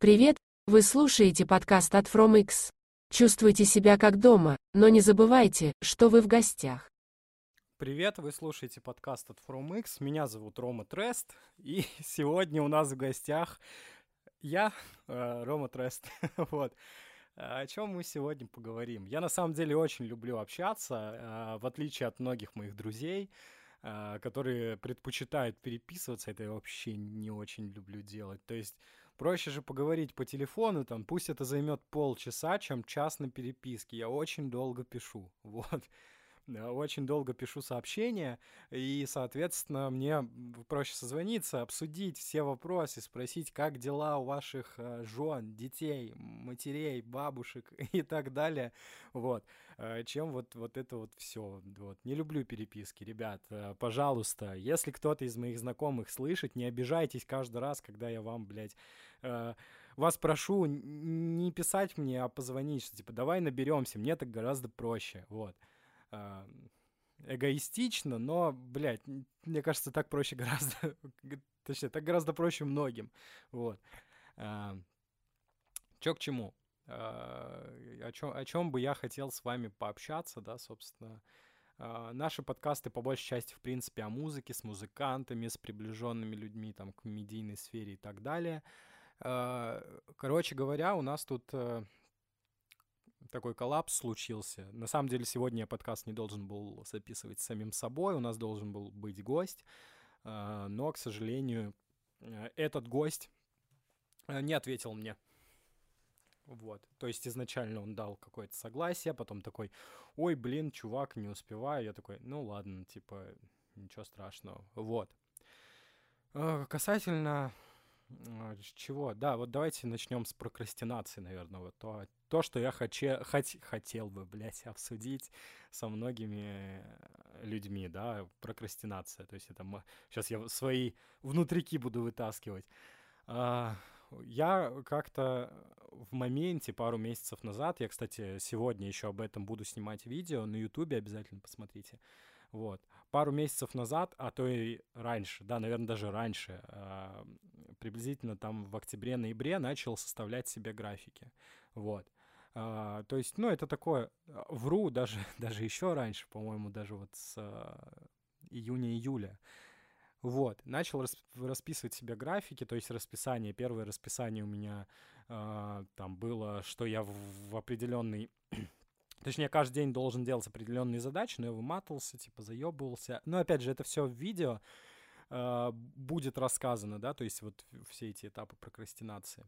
Привет, вы слушаете подкаст от FromX. Чувствуйте себя как дома, но не забывайте, что вы в гостях. Привет, вы слушаете подкаст от FromX. Меня зовут Рома Трест, и сегодня у нас в гостях я, э, Рома Трест. вот. О чем мы сегодня поговорим? Я на самом деле очень люблю общаться, э, в отличие от многих моих друзей. А, которые предпочитают переписываться, это я вообще не очень люблю делать. То есть проще же поговорить по телефону, там, пусть это займет полчаса, чем час на переписке. Я очень долго пишу, вот очень долго пишу сообщения, и, соответственно, мне проще созвониться, обсудить все вопросы, спросить, как дела у ваших э, жен, детей, матерей, бабушек и так далее, вот, э, чем вот, вот это вот все, вот. Не люблю переписки, ребят, э, пожалуйста, если кто-то из моих знакомых слышит, не обижайтесь каждый раз, когда я вам, блядь, вас прошу не писать мне, а позвонить, что типа давай наберемся, мне так гораздо проще, вот. э, эгоистично, но, блядь, мне кажется, так проще гораздо, точнее, так гораздо проще многим, вот. Э, чё к чему? Э, о, чем, о чем бы я хотел с вами пообщаться, да, собственно, наши подкасты по большей части, в принципе, о музыке, с музыкантами, с приближенными людьми там, к медийной сфере и так далее. Короче говоря, у нас тут uh, такой коллапс случился. На самом деле сегодня я подкаст не должен был записывать самим собой, у нас должен был быть гость, а, но, к сожалению, э, этот гость э, не ответил мне. Вот. То есть изначально он дал какое-то согласие, потом такой, ой, блин, чувак, не успеваю. Я такой, ну ладно, типа, ничего страшного. Вот. Э, касательно чего? Да, вот давайте начнем с прокрастинации, наверное. Вот то, то что я хоче, хот, хотел бы, блядь, обсудить со многими людьми, да, прокрастинация. То есть это мы... Сейчас я свои внутрики буду вытаскивать. А, я как-то в моменте пару месяцев назад, я, кстати, сегодня еще об этом буду снимать видео на Ютубе, обязательно посмотрите. Вот. Пару месяцев назад, а то и раньше, да, наверное, даже раньше, э, приблизительно там в октябре-ноябре начал составлять себе графики. Вот. Uh, то есть, ну, это такое, вру даже, даже еще раньше, по-моему, даже вот с июня-июля. Вот, начал рас, расписывать себе графики, то есть расписание. Первое расписание у меня uh, там было, что я в, в определенный Точнее, каждый день должен делать определенные задачи, но я выматывался, типа заебывался. Но опять же, это все в видео э, будет рассказано, да, то есть вот все эти этапы прокрастинации.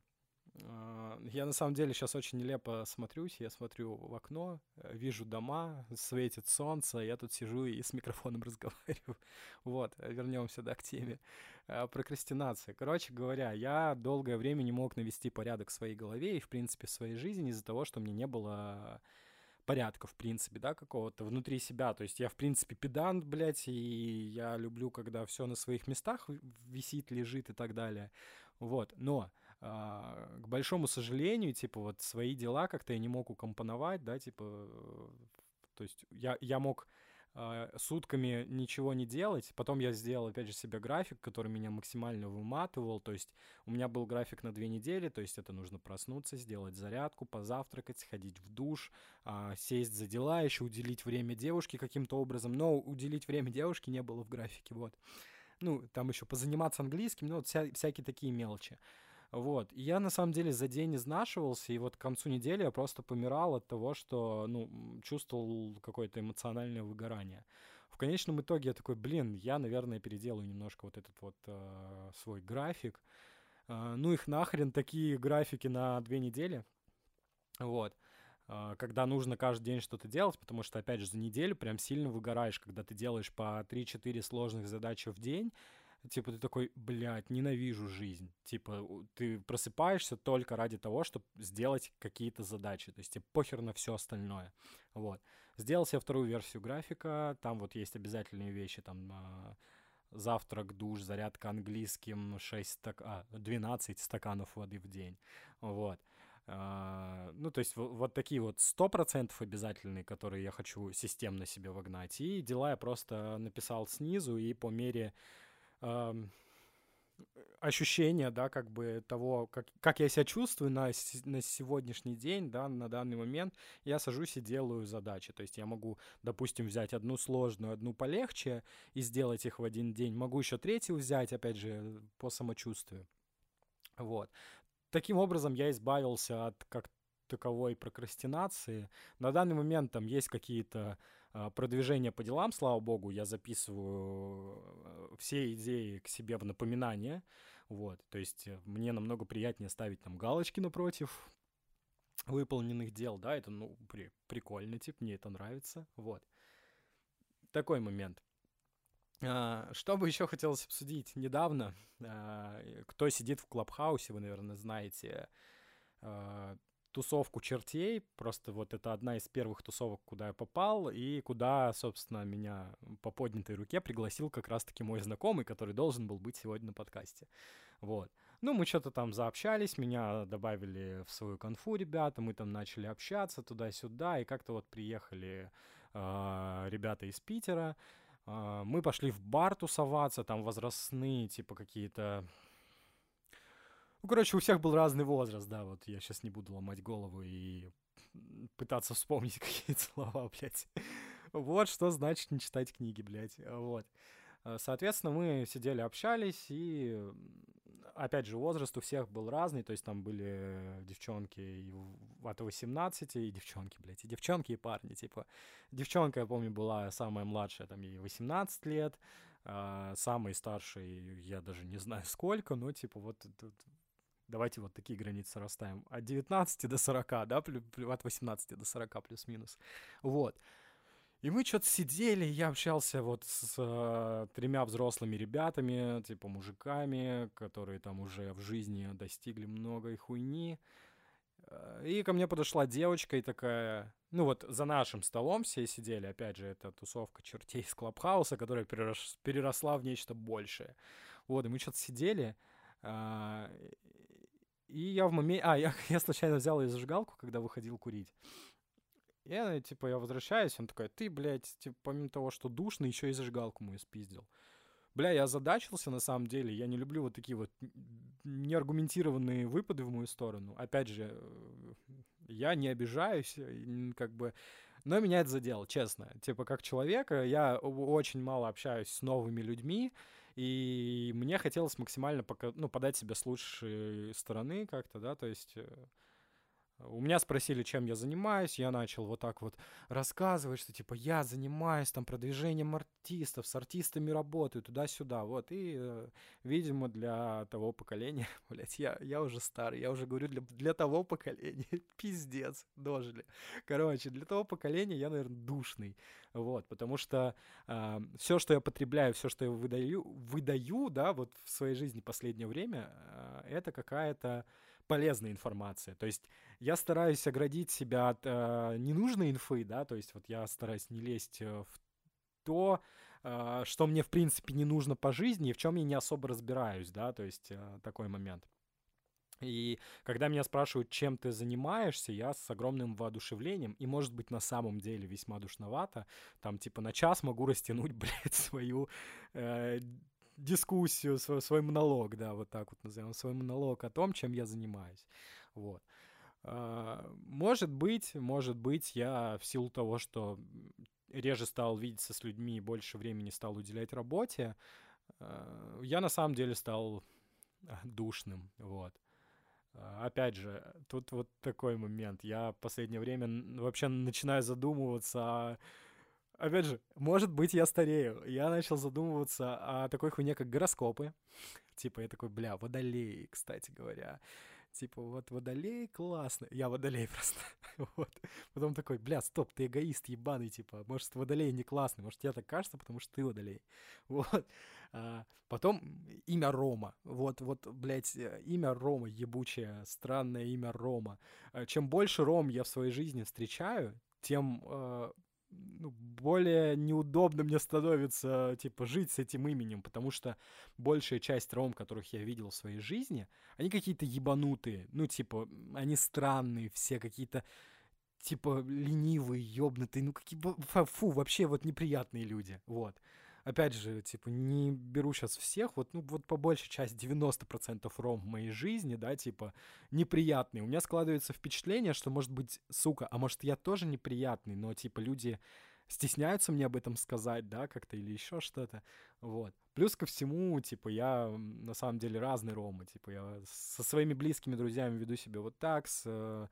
Э, я на самом деле сейчас очень нелепо смотрюсь, я смотрю в окно, вижу дома, светит солнце, я тут сижу и с микрофоном разговариваю. Вот, вернемся, да, к теме. Э, прокрастинация. Короче говоря, я долгое время не мог навести порядок в своей голове и, в принципе, в своей жизни из-за того, что мне не было порядка, в принципе, да, какого-то внутри себя. То есть я, в принципе, педант, блядь, и я люблю, когда все на своих местах висит, лежит и так далее. Вот, но а, к большому сожалению, типа, вот свои дела как-то я не мог укомпоновать, да, типа, э, то есть я, я мог сутками ничего не делать. Потом я сделал, опять же, себе график, который меня максимально выматывал. То есть у меня был график на две недели, то есть это нужно проснуться, сделать зарядку, позавтракать, сходить в душ, э, сесть за дела, еще уделить время девушке каким-то образом. Но уделить время девушке не было в графике, вот. Ну, там еще позаниматься английским, ну, вот вся, всякие такие мелочи. Вот. И я, на самом деле, за день изнашивался, и вот к концу недели я просто помирал от того, что, ну, чувствовал какое-то эмоциональное выгорание. В конечном итоге я такой, блин, я, наверное, переделаю немножко вот этот вот э, свой график. Э, ну их нахрен такие графики на две недели. Вот когда нужно каждый день что-то делать, потому что, опять же, за неделю прям сильно выгораешь, когда ты делаешь по 3-4 сложных задачи в день, типа ты такой, блядь, ненавижу жизнь. Типа ты просыпаешься только ради того, чтобы сделать какие-то задачи. То есть тебе похер на все остальное. Вот. Сделал себе вторую версию графика. Там вот есть обязательные вещи, там а, завтрак, душ, зарядка английским, 6 стак... а, 12 стаканов воды в день. Вот. Uh, ну, то есть вот такие вот 100% обязательные, которые я хочу системно себе вогнать. И дела я просто написал снизу, и по мере ощущение, да, как бы того, как, как я себя чувствую на, на сегодняшний день, да, на данный момент, я сажусь и делаю задачи. То есть я могу, допустим, взять одну сложную, одну полегче и сделать их в один день. Могу еще третью взять, опять же, по самочувствию. Вот. Таким образом, я избавился от как таковой прокрастинации. На данный момент там есть какие-то продвижения по делам, слава богу, я записываю э, все идеи к себе в напоминание. Вот, то есть э, мне намного приятнее ставить там галочки напротив выполненных дел, да, это, ну, при, прикольно, типа, мне это нравится, вот. Такой момент. А, что бы еще хотелось обсудить недавно, а, кто сидит в Клабхаусе, вы, наверное, знаете, а, тусовку чертей. Просто вот это одна из первых тусовок, куда я попал, и куда, собственно, меня по поднятой руке пригласил как раз-таки мой знакомый, который должен был быть сегодня на подкасте. Вот. Ну, мы что-то там заобщались, меня добавили в свою конфу ребята, мы там начали общаться туда-сюда, и как-то вот приехали э, ребята из Питера, э, мы пошли в бар тусоваться, там возрастные, типа какие-то ну, короче, у всех был разный возраст, да, вот я сейчас не буду ломать голову и пытаться вспомнить какие-то слова, блядь. Вот что значит не читать книги, блядь, вот. Э, соответственно, мы сидели, общались, и, опять же, возраст у всех был разный, то есть там были девчонки от 18, и девчонки, блядь, и девчонки, и парни, типа. Девчонка, я помню, была самая младшая, там, ей 18 лет, а самый старший, я даже не знаю сколько, но, типа, вот Давайте вот такие границы расставим. От 19 до 40, да, от 18 до 40 плюс-минус. Вот. И мы что-то сидели, я общался вот с э, тремя взрослыми ребятами, типа мужиками, которые там уже в жизни достигли многой хуйни. Э, и ко мне подошла девочка и такая, ну вот за нашим столом все сидели, опять же, это тусовка чертей из Клабхауса, которая перерос, переросла в нечто большее. Вот, и мы что-то сидели, э, и я в моменте... А, я, я случайно взял ее зажигалку, когда выходил курить. И типа, я возвращаюсь, он такой, ты, блядь, типа, помимо того, что душно, еще и зажигалку мою спиздил. Бля, я озадачился на самом деле. Я не люблю вот такие вот неаргументированные выпады в мою сторону. Опять же, э, я не обижаюсь, как бы... Но меня это задело, честно. Типа, как человека, я очень мало общаюсь с новыми людьми, и мне хотелось максимально пока, ну, подать себя с лучшей стороны как-то, да, то есть э, у меня спросили, чем я занимаюсь, я начал вот так вот рассказывать, что типа я занимаюсь там продвижением артистов, с артистами работаю, туда-сюда, вот, и, э, видимо, для того поколения, блядь, я, я уже старый, я уже говорю, для, для того поколения, пиздец, дожили. Короче, для того поколения я, наверное, душный, вот, потому что э, все, что я потребляю, все, что я выдаю, выдаю, да, вот в своей жизни последнее время, э, это какая-то полезная информация. То есть я стараюсь оградить себя от э, ненужной инфы, да, то есть вот я стараюсь не лезть э, в то, э, что мне в принципе не нужно по жизни и в чем я не особо разбираюсь, да, то есть э, такой момент. И когда меня спрашивают, чем ты занимаешься, я с огромным воодушевлением, и, может быть, на самом деле весьма душновато, там, типа, на час могу растянуть, блядь, свою э, дискуссию, свой, свой монолог, да, вот так вот назовем, свой монолог о том, чем я занимаюсь. Вот. А, может быть, может быть, я в силу того, что реже стал видеться с людьми больше времени стал уделять работе, а, я на самом деле стал душным, вот. А, опять же, тут вот такой момент. Я в последнее время вообще начинаю задумываться о опять же, может быть, я старею. Я начал задумываться о такой хуйне, как гороскопы. Типа, я такой, бля, водолей, кстати говоря. Типа, вот водолей классно. Я водолей просто. вот. Потом такой, бля, стоп, ты эгоист ебаный, типа. Может, водолей не классный. Может, тебе так кажется, потому что ты водолей. Вот. А, потом имя Рома. Вот, вот, блядь, имя Рома ебучее, странное имя Рома. А, чем больше Ром я в своей жизни встречаю, тем э, ну, более неудобно мне становится, типа, жить с этим именем, потому что большая часть ром, которых я видел в своей жизни, они какие-то ебанутые, ну, типа, они странные, все какие-то, типа, ленивые, ёбнутые, ну, какие, фу, вообще вот неприятные люди, вот. опять же, типа, не беру сейчас всех, вот, ну, вот по большей части 90% ром в моей жизни, да, типа, неприятные. У меня складывается впечатление, что, может быть, сука, а может, я тоже неприятный, но, типа, люди стесняются мне об этом сказать, да, как-то или еще что-то, вот. Плюс ко всему, типа, я на самом деле разный Рома, типа, я со своими близкими друзьями веду себя вот так, с э,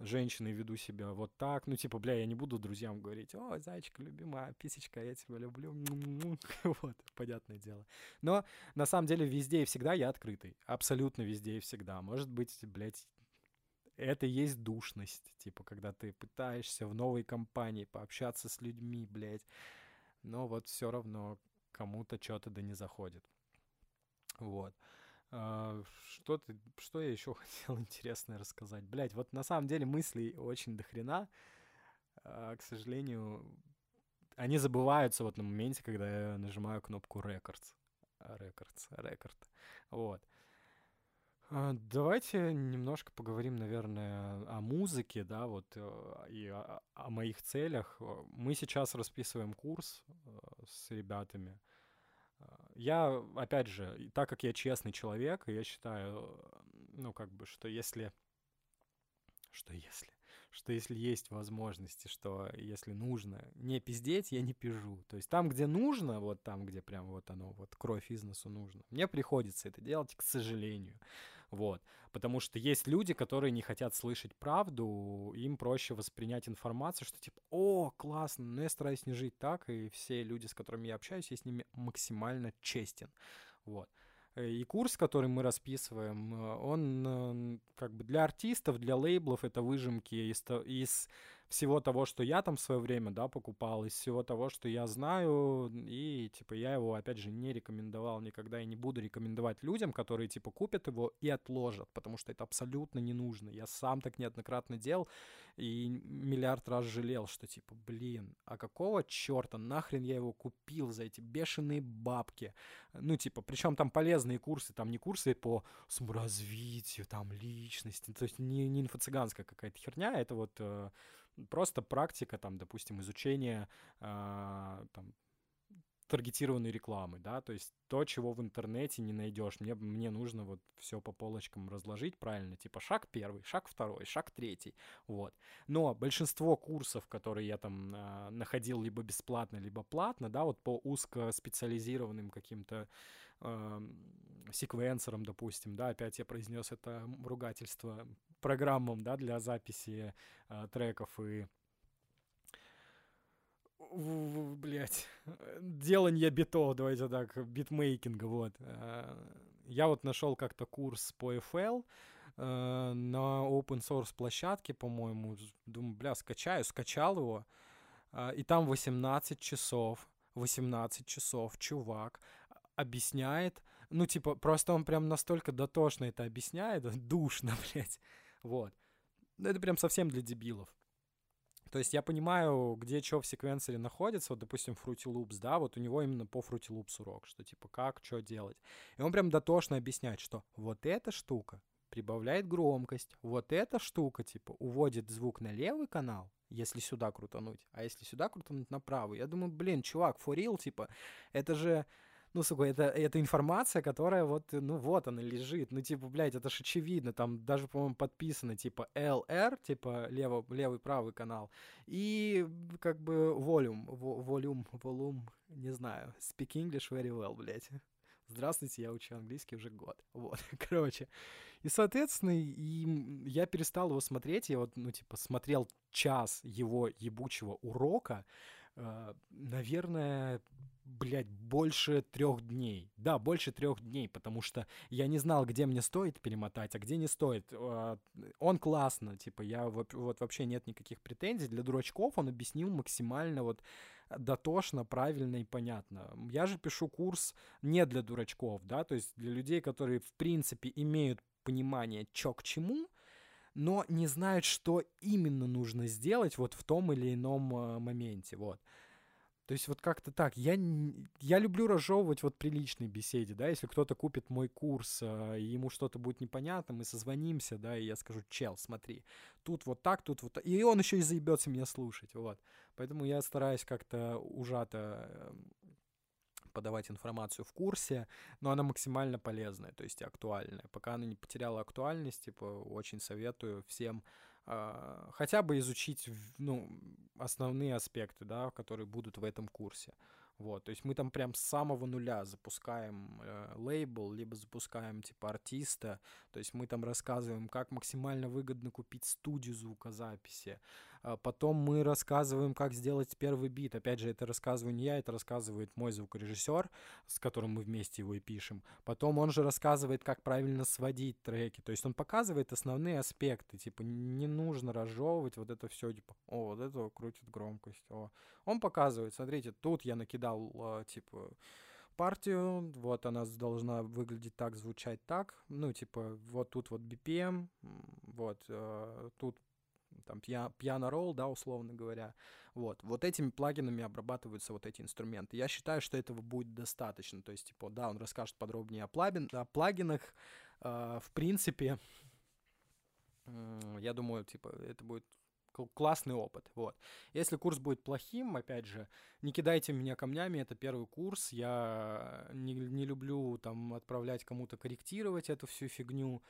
женщиной веду себя вот так, ну, типа, бля, я не буду друзьям говорить, о, зайчик, любимая, писечка, я тебя люблю, вот, понятное дело. Но, на самом деле, везде и всегда я открытый, абсолютно везде и всегда. Может быть, блядь, это и есть душность, типа, когда ты пытаешься в новой компании пообщаться с людьми, блядь, но вот все равно кому-то что-то да не заходит. Вот. А, что, ты, что я еще хотел интересное рассказать? Блять, вот на самом деле мыслей очень дохрена. А, к сожалению, они забываются вот на моменте, когда я нажимаю кнопку Records. Records, Record. Вот. А, давайте немножко поговорим, наверное, о музыке, да, вот, э, и о, о моих целях. Мы сейчас расписываем курс э, с ребятами. Я, опять же, так как я честный человек, я считаю, ну, как бы, что если... Что если? что если есть возможности, что если нужно не пиздеть, я не пижу. То есть там, где нужно, вот там, где прям вот оно, вот кровь из носу нужно, мне приходится это делать, к сожалению. Вот. Потому что есть люди, которые не хотят слышать правду, им проще воспринять информацию, что типа, о, классно, но я стараюсь не жить так, и все люди, с которыми я общаюсь, я с ними максимально честен. Вот. И курс, который мы расписываем, э, он э, как бы для артистов, для лейблов это выжимки из, из всего того, что я там в свое время, да, покупал, из всего того, что я знаю, и, типа, я его, опять же, не рекомендовал никогда и не буду рекомендовать людям, которые, типа, купят его и отложат, потому что это абсолютно не нужно. Я сам так неоднократно делал и миллиард раз жалел, что, типа, блин, а какого черта нахрен я его купил за эти бешеные бабки? Ну, типа, причем там полезные курсы, там не курсы по саморазвитию, там, личности, то есть не, не инфо-цыганская какая-то херня, это вот э, просто практика, там, допустим, изучения э, там, таргетированной рекламы, да, то есть то, чего в интернете не найдешь. Мне, мне нужно вот все по полочкам разложить правильно, типа шаг первый, шаг второй, шаг третий, вот. Но большинство курсов, которые я там э, находил либо бесплатно, либо платно, да, вот по узкоспециализированным каким-то э, секвенсорам, допустим, да, опять я произнес это ругательство, программам, да, для записи э, треков и блять, делание битов, давайте так, битмейкинга, вот. Э, я вот нашел как-то курс по FL э, на open source площадке, по-моему. Думаю, бля, скачаю, скачал его. И там 18 часов, 18 часов чувак объясняет, ну, типа, просто он прям настолько дотошно это объясняет, душно, блядь, вот. Это прям совсем для дебилов. То есть я понимаю, где что в секвенсоре находится, вот, допустим, Fruity Loops, да, вот у него именно по Fruity Loops урок, что типа как, что делать. И он прям дотошно объясняет, что вот эта штука прибавляет громкость, вот эта штука, типа, уводит звук на левый канал, если сюда крутануть, а если сюда крутануть на правый. Я думаю, блин, чувак, for real, типа, это же ну, сука, это, это информация, которая вот, ну, вот она лежит. Ну, типа, блядь, это ж очевидно. Там даже, по-моему, подписано, типа, LR, типа, лево, левый, правый канал. И, как бы, volume, volume, volume, не знаю. Speak English very well, блядь. Здравствуйте, я учу английский уже год. Вот, короче. И, соответственно, и я перестал его смотреть. Я вот, ну, типа, смотрел час его ебучего урока. Э, наверное, блядь, больше трех дней. Да, больше трех дней, потому что я не знал, где мне стоит перемотать, а где не стоит. Э, он классно, типа, я вот, вообще нет никаких претензий. Для дурачков он объяснил максимально вот дотошно, правильно и понятно. Я же пишу курс не для дурачков, да, то есть для людей, которые, в принципе, имеют понимание, чё к чему, но не знают, что именно нужно сделать вот в том или ином э, моменте, вот. То есть вот как-то так. Я, я люблю разжевывать вот при личной беседе, да, если кто-то купит мой курс, э, и ему что-то будет непонятно, мы созвонимся, да, и я скажу, чел, смотри, тут вот так, тут вот так. И он еще и заебется меня слушать, вот. Поэтому я стараюсь как-то ужато эм, подавать информацию в курсе, но она максимально полезная, то есть актуальная. Пока она не потеряла актуальность, типа, очень советую всем э, хотя бы изучить, ну, основные аспекты, да, которые будут в этом курсе. Вот, то есть мы там прям с самого нуля запускаем э, лейбл, либо запускаем типа артиста, то есть мы там рассказываем, как максимально выгодно купить студию звукозаписи, а потом мы рассказываем, как сделать первый бит. Опять же, это рассказываю не я, это рассказывает мой звукорежиссер, с которым мы вместе его и пишем. Потом он же рассказывает, как правильно сводить треки. То есть он показывает основные аспекты. Типа, не нужно разжевывать вот это все, типа, о, вот это крутит громкость. О. Он показывает, смотрите, тут я накидал, а, типа, партию, вот она должна выглядеть так, звучать так, ну, типа, вот тут вот BPM, вот, э, тут там piano roll, да, условно говоря. Вот. Вот этими плагинами обрабатываются вот эти инструменты. Я считаю, что этого будет достаточно. То есть, типа, да, он расскажет подробнее о, плагин, о плагинах. Э, в принципе, э, я думаю, типа, это будет классный опыт, вот. Если курс будет плохим, опять же, не кидайте меня камнями, это первый курс, я не, не люблю там отправлять кому-то корректировать эту всю фигню,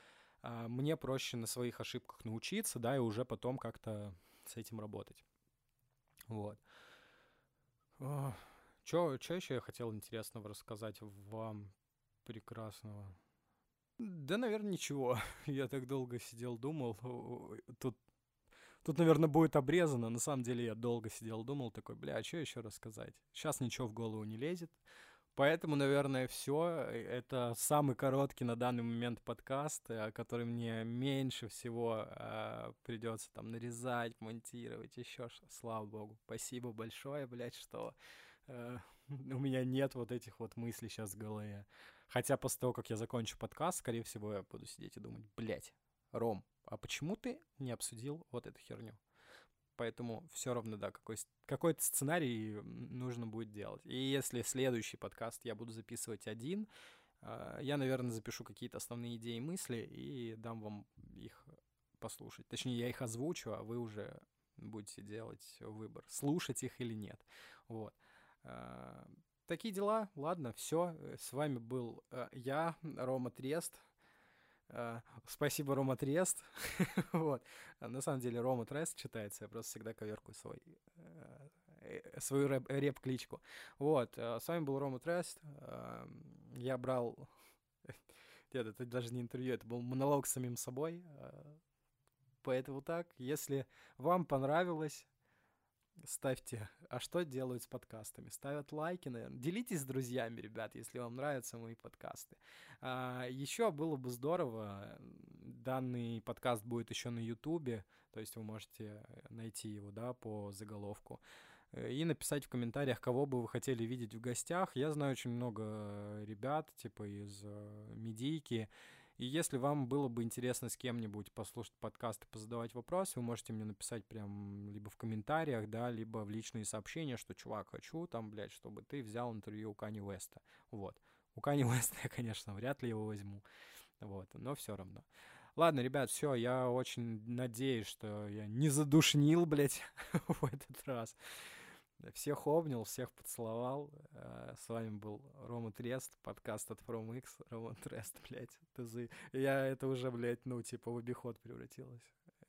мне проще на своих ошибках научиться, да, и уже потом как-то с этим работать. Вот. Что еще я хотел интересного рассказать вам прекрасного? Да, наверное, ничего. Я так долго сидел, думал. Тут, тут, наверное, будет обрезано. На самом деле я долго сидел, думал, такой, бля, а что еще рассказать? Сейчас ничего в голову не лезет. Поэтому, наверное, все. Это самый короткий на данный момент подкаст, э, который мне меньше всего э, придется там нарезать, монтировать, еще что. Слава богу. Спасибо большое, блядь, что э, у меня нет вот этих вот мыслей сейчас в голове. Хотя после того, как я закончу подкаст, скорее всего, я буду сидеть и думать, блядь, Ром, а почему ты не обсудил вот эту херню? Поэтому все равно, да, какой, какой-то сценарий нужно будет делать. И если следующий подкаст я буду записывать один, а, я, наверное, запишу какие-то основные идеи и мысли и дам вам их послушать. Точнее, я их озвучу, а вы уже будете делать выбор, слушать их или нет. Вот. А, такие дела. Ладно, все. С вами был э, я, Рома Трест. Uh, спасибо, Рома Трест. вот. На самом деле Рома Трест читается, я просто всегда коверкую свой, uh, свою рэп- реп-кличку. Вот, с вами был Рома Трест. Я брал... Нет, это даже не интервью, это был монолог с самим собой. Поэтому так, если вам понравилось, ставьте. А что делают с подкастами? Ставят лайки, наверное. Делитесь с друзьями, ребят, если вам нравятся мои подкасты. А, еще было бы здорово. Данный подкаст будет еще на Ютубе, то есть вы можете найти его, да, по заголовку. И написать в комментариях, кого бы вы хотели видеть в гостях. Я знаю очень много ребят, типа из э, медийки, и если вам было бы интересно с кем-нибудь послушать подкаст и позадавать вопросы, вы можете мне написать прям либо в комментариях, да, либо в личные сообщения, что, чувак, хочу там, блядь, чтобы ты взял интервью у Кани Уэста. Вот. У Кани Уэста я, конечно, вряд ли его возьму. Вот, но все равно. Ладно, ребят, все, я очень надеюсь, что я не задушнил, блядь, в этот раз. Всех обнял, всех поцеловал. Э, с вами был Рома Трест, подкаст от From X. Рома Трест, блядь, ты Я это уже, блядь, ну, типа в обиход превратилось.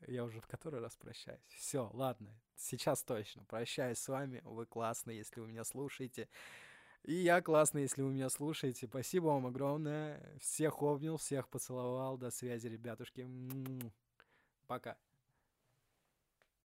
Я уже в который раз прощаюсь. Все, ладно, сейчас точно. Прощаюсь с вами. Вы классные, если вы меня слушаете. И я классный, если вы меня слушаете. Спасибо вам огромное. Всех обнял, всех поцеловал. До связи, ребятушки. Пока.